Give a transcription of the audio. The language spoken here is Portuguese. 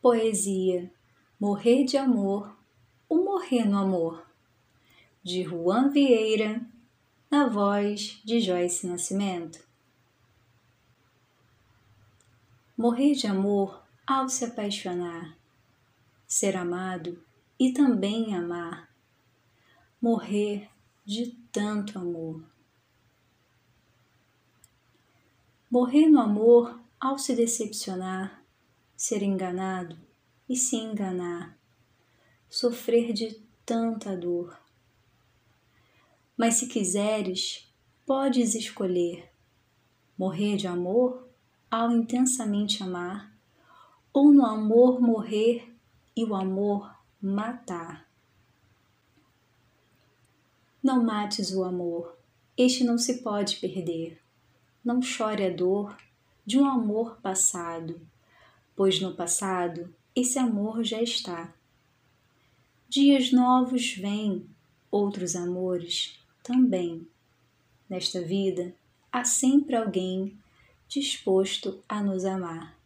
Poesia. Morrer de Amor, o Morrer no Amor, de Juan Vieira, na voz de Joyce Nascimento. Morrer de amor ao se apaixonar, ser amado e também amar, morrer de tanto amor. Morrer no amor ao se decepcionar, ser enganado e se enganar, sofrer de tanta dor. Mas se quiseres, podes escolher morrer de amor ao intensamente amar, ou no amor morrer e o amor matar. Não mates o amor, este não se pode perder. Não chore a dor de um amor passado, pois no passado esse amor já está. Dias novos vêm, outros amores também. Nesta vida há sempre alguém disposto a nos amar.